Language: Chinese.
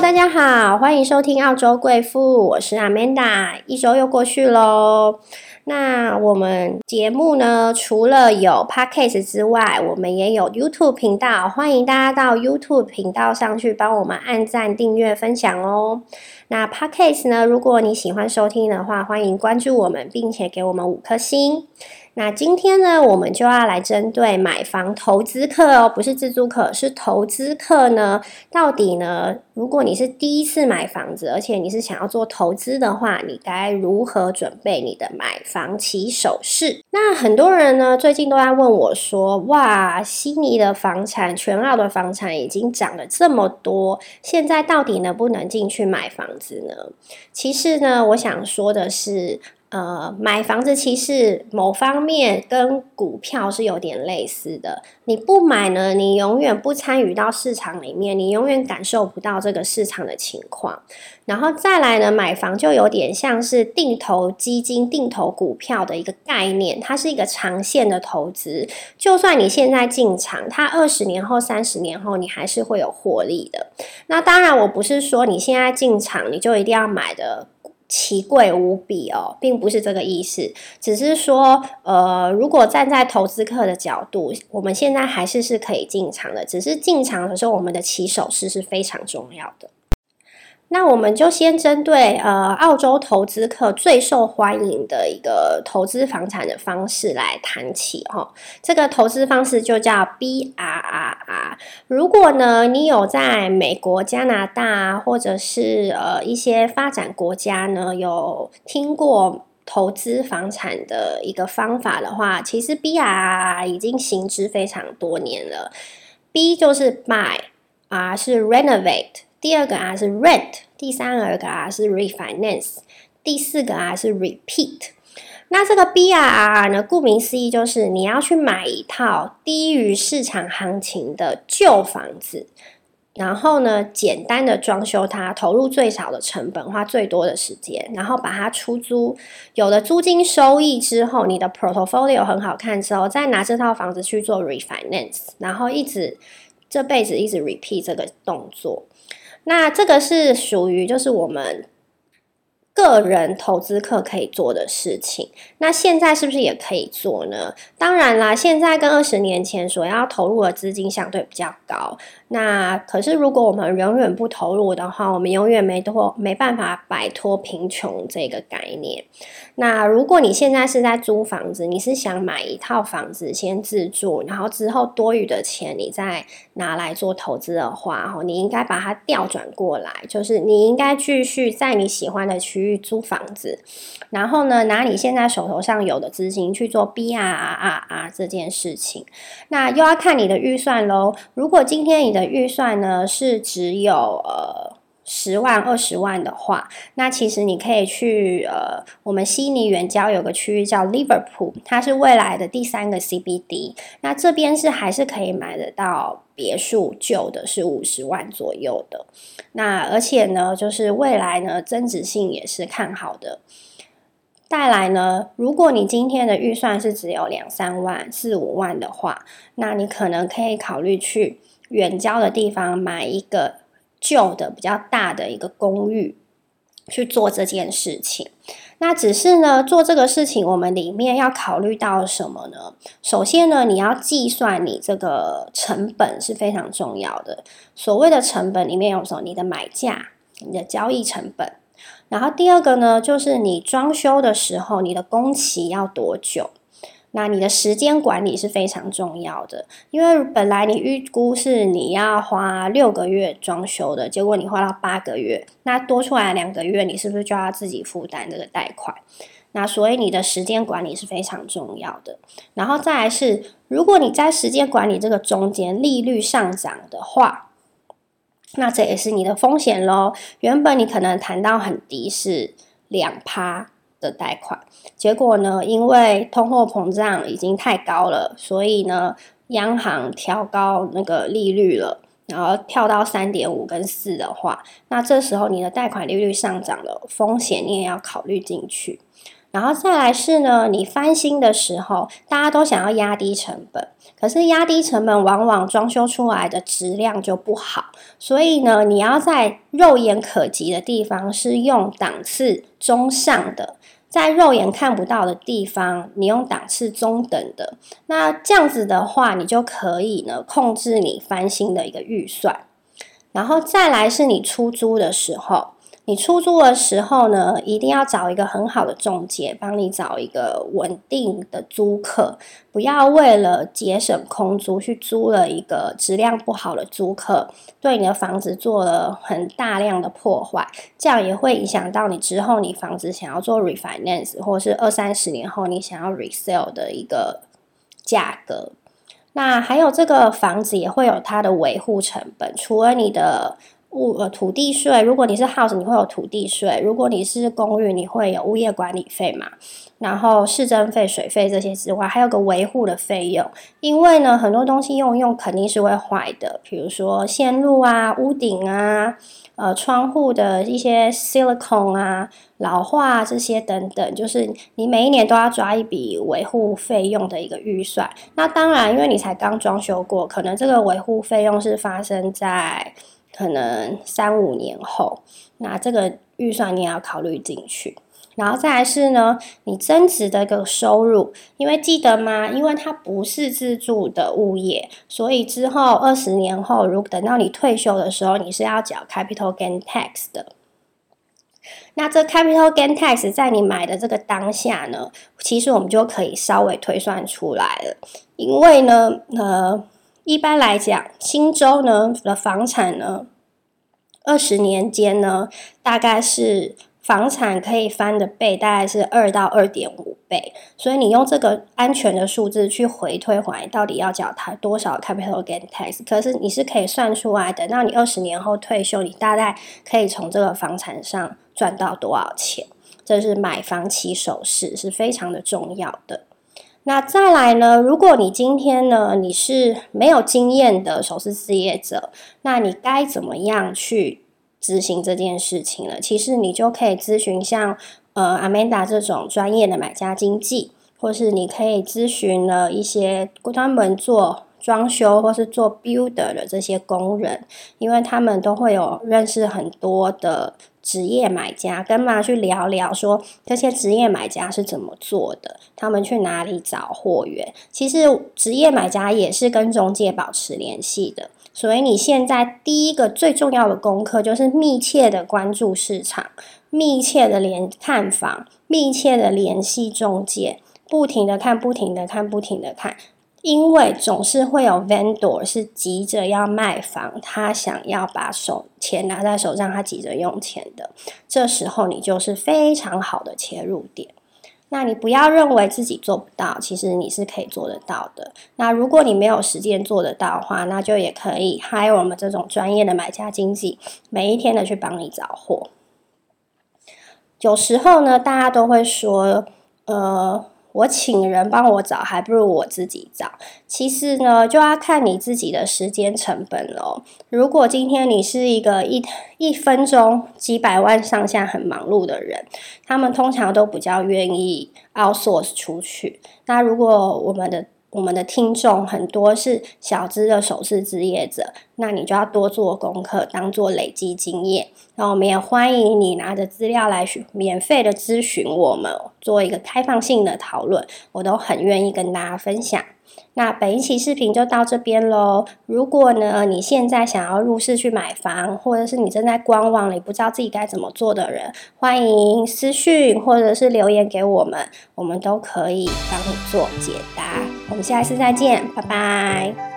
大家好，欢迎收听澳洲贵妇，我是 Amanda。一周又过去喽，那我们节目呢，除了有 Podcast 之外，我们也有 YouTube 频道，欢迎大家到 YouTube 频道上去帮我们按赞、订阅、分享哦。那 Podcast 呢，如果你喜欢收听的话，欢迎关注我们，并且给我们五颗星。那今天呢，我们就要来针对买房投资客哦，不是自住客，是投资客呢。到底呢，如果你是第一次买房子，而且你是想要做投资的话，你该如何准备你的买房起手式？那很多人呢，最近都在问我说：“哇，悉尼的房产，全澳的房产已经涨了这么多，现在到底能不能进去买房子呢？”其实呢，我想说的是。呃，买房子其实某方面跟股票是有点类似的。你不买呢，你永远不参与到市场里面，你永远感受不到这个市场的情况。然后再来呢，买房就有点像是定投基金、定投股票的一个概念，它是一个长线的投资。就算你现在进场，它二十年后、三十年后，你还是会有获利的。那当然，我不是说你现在进场你就一定要买的。奇贵无比哦，并不是这个意思，只是说，呃，如果站在投资客的角度，我们现在还是是可以进场的，只是进场的时候，我们的起手式是非常重要的。那我们就先针对呃澳洲投资客最受欢迎的一个投资房产的方式来谈起哈。这个投资方式就叫 BRR 如果呢你有在美国、加拿大或者是呃一些发展国家呢有听过投资房产的一个方法的话，其实 B R 已经行之非常多年了。B 就是 buy，R 是 renovate。第二个啊是 rent，第三个啊是 refinance，第四个啊是 repeat。那这个 BRR 呢，顾名思义就是你要去买一套低于市场行情的旧房子，然后呢，简单的装修它，投入最少的成本，花最多的时间，然后把它出租，有了租金收益之后，你的 portfolio 很好看之后，再拿这套房子去做 refinance，然后一直这辈子一直 repeat 这个动作。那这个是属于就是我们个人投资客可以做的事情。那现在是不是也可以做呢？当然啦，现在跟二十年前所要投入的资金相对比较高。那可是，如果我们永远不投入的话，我们永远没脱没办法摆脱贫穷这个概念。那如果你现在是在租房子，你是想买一套房子先自住，然后之后多余的钱你再拿来做投资的话，哈，你应该把它调转过来，就是你应该继续在你喜欢的区域租房子，然后呢，拿你现在手头上有的资金去做 B R R R 这件事情。那又要看你的预算喽。如果今天你的预算呢是只有呃十万二十万的话，那其实你可以去呃我们悉尼远郊有个区域叫 Liverpool，它是未来的第三个 CBD，那这边是还是可以买得到别墅，旧的是五十万左右的，那而且呢就是未来呢增值性也是看好的。带来呢，如果你今天的预算是只有两三万、四五万的话，那你可能可以考虑去。远郊的地方买一个旧的比较大的一个公寓去做这件事情。那只是呢，做这个事情我们里面要考虑到什么呢？首先呢，你要计算你这个成本是非常重要的。所谓的成本里面有什么？你的买价、你的交易成本。然后第二个呢，就是你装修的时候，你的工期要多久？那你的时间管理是非常重要的，因为本来你预估是你要花六个月装修的，结果你花到八个月，那多出来两个月，你是不是就要自己负担这个贷款？那所以你的时间管理是非常重要的。然后再来是，如果你在时间管理这个中间利率上涨的话，那这也是你的风险喽。原本你可能谈到很低是两趴。的贷款，结果呢？因为通货膨胀已经太高了，所以呢，央行调高那个利率了，然后跳到三点五跟四的话，那这时候你的贷款利率上涨了，风险你也要考虑进去。然后再来是呢，你翻新的时候，大家都想要压低成本，可是压低成本往往装修出来的质量就不好，所以呢，你要在肉眼可及的地方是用档次中上的，在肉眼看不到的地方，你用档次中等的，那这样子的话，你就可以呢控制你翻新的一个预算，然后再来是你出租的时候。你出租的时候呢，一定要找一个很好的中介，帮你找一个稳定的租客，不要为了节省空租去租了一个质量不好的租客，对你的房子做了很大量的破坏，这样也会影响到你之后你房子想要做 refinance，或是二三十年后你想要 resell 的一个价格。那还有这个房子也会有它的维护成本，除了你的。物呃土地税，如果你是 house，你会有土地税；如果你是公寓，你会有物业管理费嘛。然后市政费、水费这些之外，还有个维护的费用。因为呢，很多东西用用肯定是会坏的，比如说线路啊、屋顶啊、呃窗户的一些 silicone 啊、老化这些等等，就是你每一年都要抓一笔维护费用的一个预算。那当然，因为你才刚装修过，可能这个维护费用是发生在。可能三五年后，那这个预算你也要考虑进去。然后再来是呢，你增值的一个收入，因为记得吗？因为它不是自住的物业，所以之后二十年后，如果等到你退休的时候，你是要缴 capital gain tax 的。那这 capital gain tax 在你买的这个当下呢，其实我们就可以稍微推算出来了，因为呢，呃。一般来讲，新州呢的房产呢，二十年间呢，大概是房产可以翻的倍，大概是二到二点五倍。所以你用这个安全的数字去回推回，到底要缴它多少 capital gain tax？可是你是可以算出来，等到你二十年后退休，你大概可以从这个房产上赚到多少钱？这是买房起手式是非常的重要的。那再来呢？如果你今天呢，你是没有经验的首次置业者，那你该怎么样去执行这件事情呢？其实你就可以咨询像呃 Amanda 这种专业的买家经纪，或是你可以咨询了一些专门做装修或是做 builder 的这些工人，因为他们都会有认识很多的。职业买家跟妈去聊聊，说这些职业买家是怎么做的，他们去哪里找货源？其实职业买家也是跟中介保持联系的，所以你现在第一个最重要的功课就是密切的关注市场，密切的联看房，密切的联系中介，不停的看，不停的看，不停的看。因为总是会有 vendor 是急着要卖房，他想要把手钱拿在手上，他急着用钱的。这时候你就是非常好的切入点。那你不要认为自己做不到，其实你是可以做得到的。那如果你没有时间做得到的话，那就也可以 hire 我们这种专业的买家经济，每一天的去帮你找货。有时候呢，大家都会说，呃。我请人帮我找，还不如我自己找。其实呢，就要看你自己的时间成本咯。如果今天你是一个一一分钟几百万上下很忙碌的人，他们通常都比较愿意 outsource 出去。那如果我们的我们的听众很多是小资的首饰置业者，那你就要多做功课，当做累积经验。那我们也欢迎你拿着资料来免费的咨询我们，做一个开放性的讨论，我都很愿意跟大家分享。那本一期视频就到这边喽。如果呢你现在想要入市去买房，或者是你正在观望，你不知道自己该怎么做的人，欢迎私讯或者是留言给我们，我们都可以帮你做解答。我们下一次再见，拜拜。